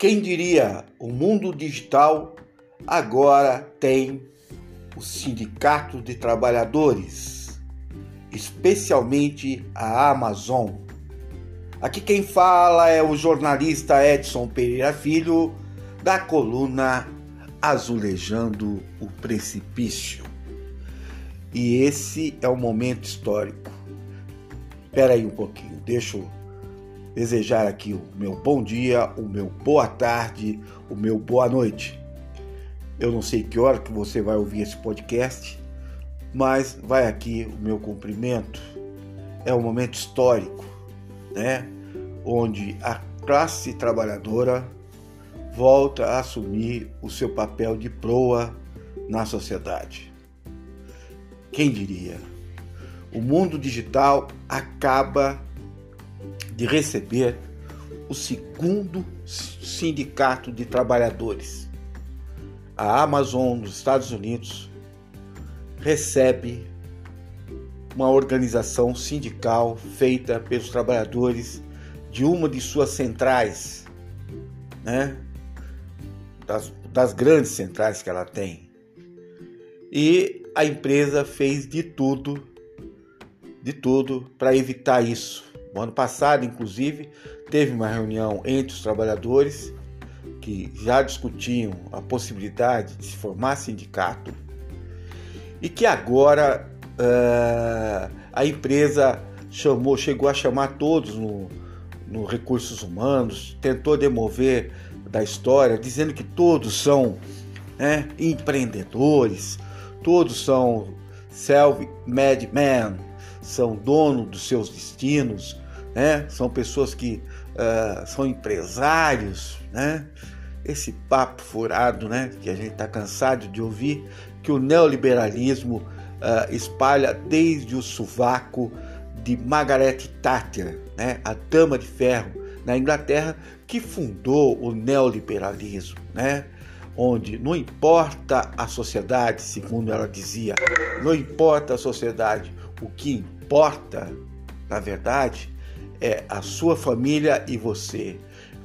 Quem diria, o mundo digital agora tem o Sindicato de Trabalhadores, especialmente a Amazon. Aqui quem fala é o jornalista Edson Pereira Filho, da coluna Azulejando o Precipício. E esse é o momento histórico. Espera aí um pouquinho, deixa eu desejar aqui o meu bom dia, o meu boa tarde, o meu boa noite. Eu não sei que hora que você vai ouvir esse podcast, mas vai aqui o meu cumprimento. É um momento histórico, né? Onde a classe trabalhadora volta a assumir o seu papel de proa na sociedade. Quem diria? O mundo digital acaba de receber o segundo sindicato de trabalhadores. A Amazon dos Estados Unidos recebe uma organização sindical feita pelos trabalhadores de uma de suas centrais, né? das, das grandes centrais que ela tem. E a empresa fez de tudo, de tudo para evitar isso. No ano passado, inclusive, teve uma reunião entre os trabalhadores que já discutiam a possibilidade de se formar sindicato e que agora uh, a empresa chamou, chegou a chamar todos no, no recursos humanos, tentou demover da história, dizendo que todos são né, empreendedores, todos são self-made men, são donos dos seus destinos, né? são pessoas que uh, são empresários, né? esse papo furado né? que a gente está cansado de ouvir, que o neoliberalismo uh, espalha desde o sovaco de Margaret Thatcher, né? a dama de ferro na Inglaterra, que fundou o neoliberalismo, né? onde não importa a sociedade, segundo ela dizia, não importa a sociedade, o que importa, na verdade, é a sua família e você.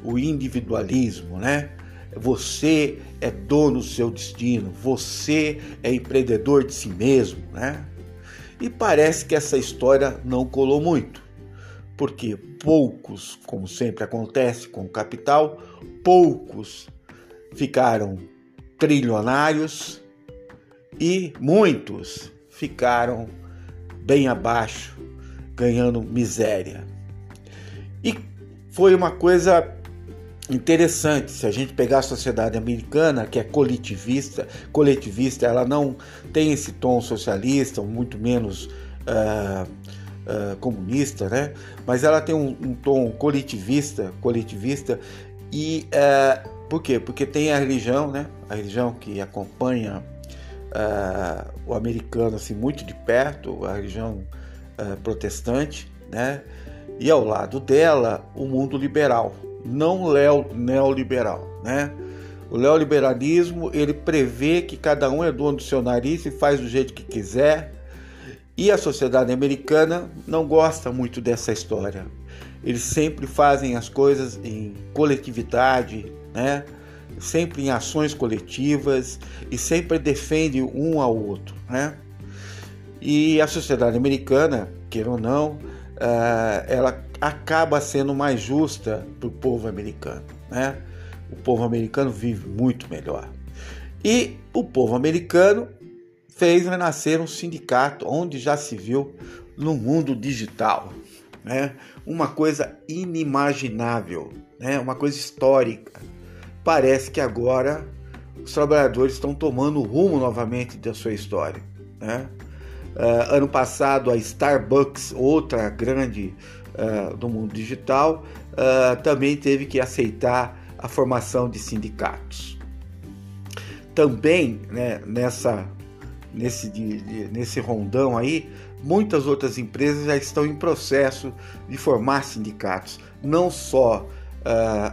O individualismo, né? Você é dono do seu destino, você é empreendedor de si mesmo, né? E parece que essa história não colou muito, porque poucos, como sempre acontece com o capital, poucos ficaram trilionários e muitos ficaram bem abaixo, ganhando miséria. E foi uma coisa interessante se a gente pegar a sociedade americana que é coletivista coletivista ela não tem esse tom socialista muito menos uh, uh, comunista né? Mas ela tem um, um tom coletivista coletivista e uh, por quê? Porque tem a religião né? A religião que acompanha o americano assim muito de perto a religião protestante né e ao lado dela o mundo liberal, não neoliberal, né? O neoliberalismo ele prevê que cada um é dono do seu nariz e faz do jeito que quiser. E a sociedade americana não gosta muito dessa história. Eles sempre fazem as coisas em coletividade, né? sempre em ações coletivas e sempre defendem um ao outro. Né? E a sociedade americana, queira ou não, ela acaba sendo mais justa para o povo americano. Né? O povo americano vive muito melhor. E o povo americano fez renascer um sindicato onde já se viu no mundo digital. Né? Uma coisa inimaginável, né? uma coisa histórica. Parece que agora os trabalhadores estão tomando o rumo novamente da sua história. Né? Uh, ano passado, a Starbucks, outra grande uh, do mundo digital, uh, também teve que aceitar a formação de sindicatos. Também né, nessa, nesse, de, de, nesse rondão aí, muitas outras empresas já estão em processo de formar sindicatos, não só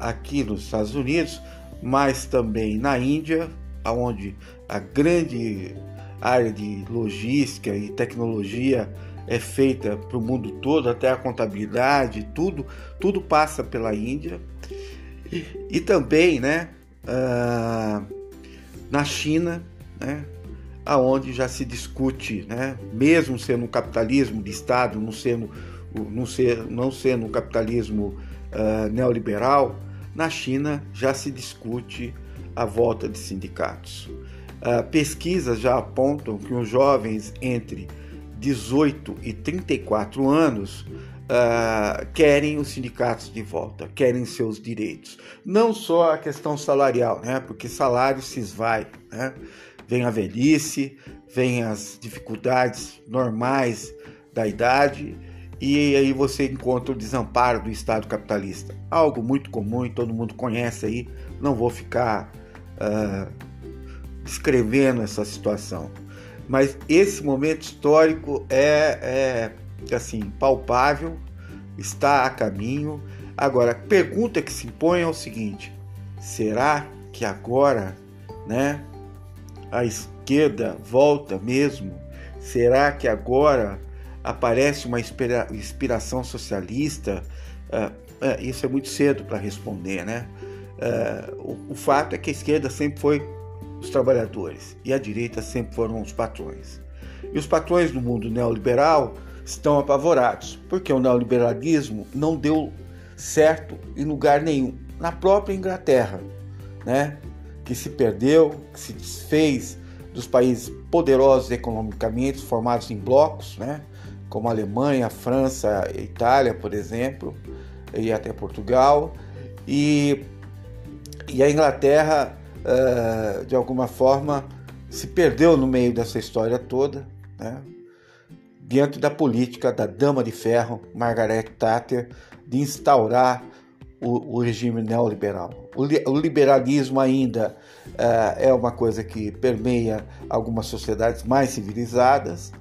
aqui nos Estados Unidos, mas também na Índia, onde a grande área de logística e tecnologia é feita para o mundo todo, até a contabilidade, tudo, tudo passa pela Índia. E também, né, uh, na China, né, aonde já se discute, né, mesmo sendo um capitalismo de Estado, não sendo, não ser, não sendo um capitalismo uh, neoliberal, na China já se discute a volta de sindicatos. Uh, pesquisas já apontam que os jovens entre 18 e 34 anos uh, querem os sindicatos de volta, querem seus direitos. Não só a questão salarial, né? porque salário se esvai. Né? Vem a velhice, vem as dificuldades normais da idade e aí você encontra o desamparo do Estado capitalista. Algo muito comum e todo mundo conhece aí, não vou ficar uh, descrevendo essa situação. Mas esse momento histórico é, é assim palpável, está a caminho. Agora, a pergunta que se impõe é o seguinte: será que agora, né, a esquerda volta mesmo? Será que agora aparece uma inspiração socialista? Uh, uh, isso é muito cedo para responder, né? Uh, o, o fato é que a esquerda sempre foi os trabalhadores e a direita sempre foram os patrões. E os patrões do mundo neoliberal estão apavorados, porque o neoliberalismo não deu certo em lugar nenhum, na própria Inglaterra, né? que se perdeu, que se desfez dos países poderosos economicamente, formados em blocos, né? como a Alemanha, a França, a Itália, por exemplo, e até Portugal. E, e a Inglaterra uh, de alguma forma, se perdeu no meio dessa história toda, né? diante da política da Dama de Ferro, Margaret Thatcher, de instaurar o, o regime neoliberal. O, o liberalismo ainda uh, é uma coisa que permeia algumas sociedades mais civilizadas,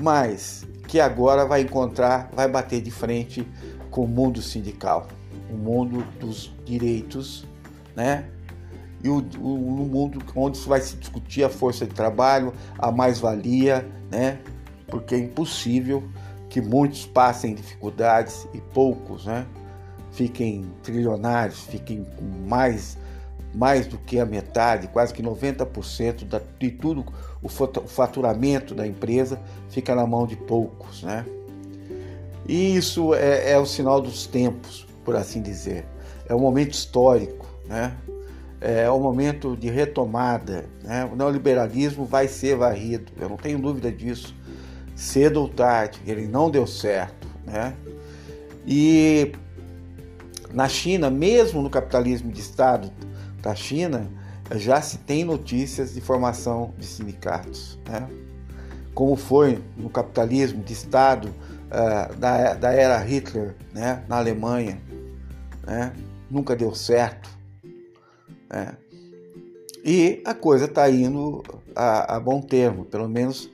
mas que agora vai encontrar, vai bater de frente com o mundo sindical, o mundo dos direitos, né? E o, o, no mundo onde vai se discutir a força de trabalho, a mais-valia, né? Porque é impossível que muitos passem dificuldades e poucos, né? Fiquem trilionários, fiquem com mais, mais do que a metade, quase que 90% da, de tudo o faturamento da empresa fica na mão de poucos, né? E isso é, é o sinal dos tempos, por assim dizer. É um momento histórico, né? É o momento de retomada. Né? O neoliberalismo vai ser varrido, eu não tenho dúvida disso, cedo ou tarde, ele não deu certo. Né? E na China, mesmo no capitalismo de Estado da China, já se tem notícias de formação de sindicatos. Né? Como foi no capitalismo de Estado uh, da, da era Hitler né? na Alemanha. Né? Nunca deu certo. Né? E a coisa está indo a, a, bom termo, pelo menos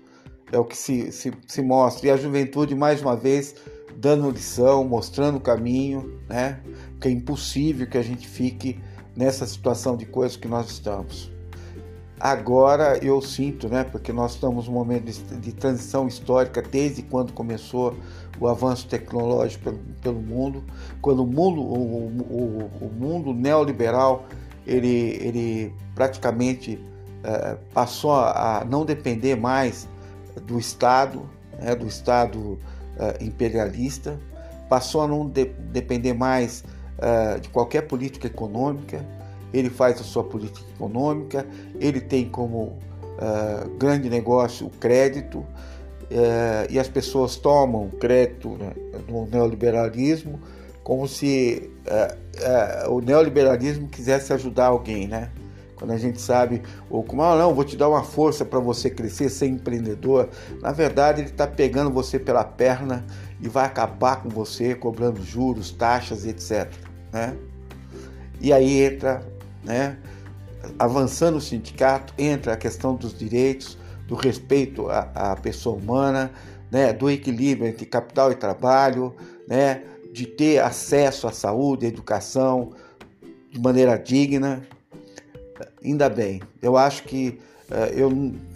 é o que se, se, se, mostra. E a juventude, mais uma vez, dando lição, mostrando o caminho, né? porque é impossível que a gente fique nessa situação de coisas que nós estamos. Agora eu sinto, né, porque nós estamos num momento de, de transição histórica desde quando começou o avanço tecnológico pelo, pelo mundo, quando o mundo, o, o, o mundo neoliberal ele, ele praticamente é, passou a não depender mais do Estado, né, do Estado é, imperialista, passou a não de, depender mais é, de qualquer política econômica. Ele faz a sua política econômica, ele tem como grande negócio o crédito, e as pessoas tomam crédito né, no neoliberalismo como se uh, uh, o neoliberalismo quisesse ajudar alguém, né? Quando a gente sabe, ou como, ah, não, vou te dar uma força para você crescer, ser empreendedor. Na verdade, ele está pegando você pela perna e vai acabar com você, cobrando juros, taxas, etc. Né? E aí entra, né, avançando o sindicato, entra a questão dos direitos, do respeito à, à pessoa humana, né, do equilíbrio entre capital e trabalho, né, de ter acesso à saúde, à educação de maneira digna. Ainda bem, eu acho que uh, eu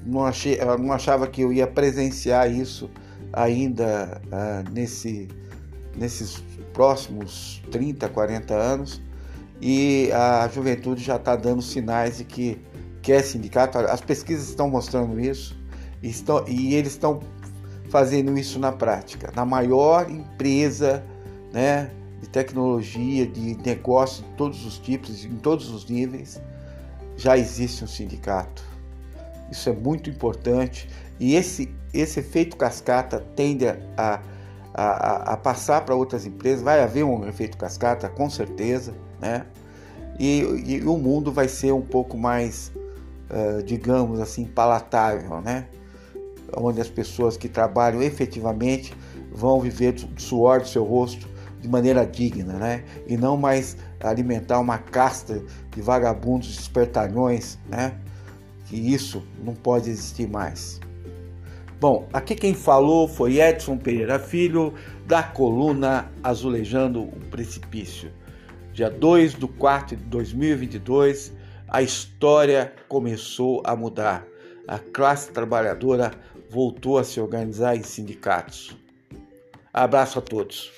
não, achei, eu não achava que eu ia presenciar isso ainda uh, nesse, nesses próximos 30, 40 anos. e a juventude já está dando sinais de que quer sindicato. As pesquisas estão mostrando isso e, estão, e eles estão fazendo isso na prática. Na maior empresa né, de tecnologia, de negócio de todos os tipos, em todos os níveis, já existe um sindicato. Isso é muito importante e esse, esse efeito cascata tende a, a, a passar para outras empresas. Vai haver um efeito cascata, com certeza, né? E, e o mundo vai ser um pouco mais, uh, digamos assim, palatável, né? Onde as pessoas que trabalham efetivamente vão viver do suor do seu rosto de maneira digna, né? E não mais alimentar uma casta de vagabundos espertalhões, né? Que isso não pode existir mais. Bom, aqui quem falou foi Edson Pereira Filho, da coluna Azulejando o Precipício. Dia 2 de 4 de 2022, a história começou a mudar. A classe trabalhadora voltou a se organizar em sindicatos. Abraço a todos.